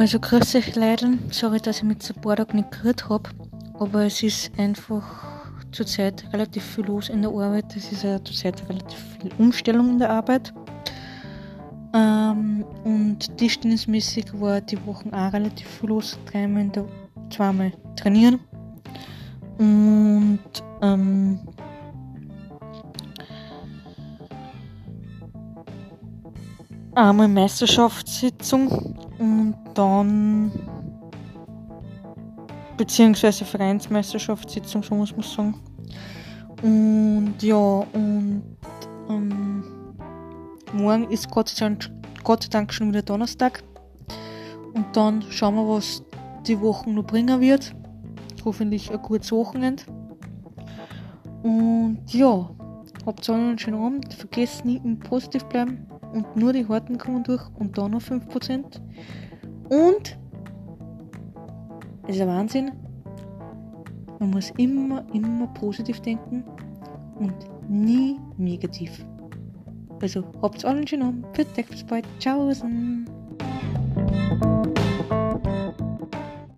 Also grüß euch Leute, sorry, dass ich mit so ein paar Tagen nicht gehört habe, aber es ist einfach zurzeit relativ viel los in der Arbeit. Es ist ja zurzeit relativ viel Umstellung in der Arbeit. Ähm, und tischtennismäßig war die Wochen auch relativ viel los. Dreimal, der, zweimal trainieren. Und ähm, einmal Meisterschaftssitzung und dann beziehungsweise Vereinsmeisterschaftssitzung, so muss man sagen. Und ja, und ähm, morgen ist Gott sei, Dank, Gott sei Dank schon wieder Donnerstag. Und dann schauen wir, was die Woche noch bringen wird. Hoffentlich ein gutes Wochenende. Und ja, habt einen schönen Abend. Vergesst nie im Positiv bleiben. Und nur die Harten kommen durch. Und dann noch 5%. Und es ist ein Wahnsinn. Man muss immer, immer positiv denken und nie negativ. Also habt alle einen schönen Abend. Für bis bald. Ciao.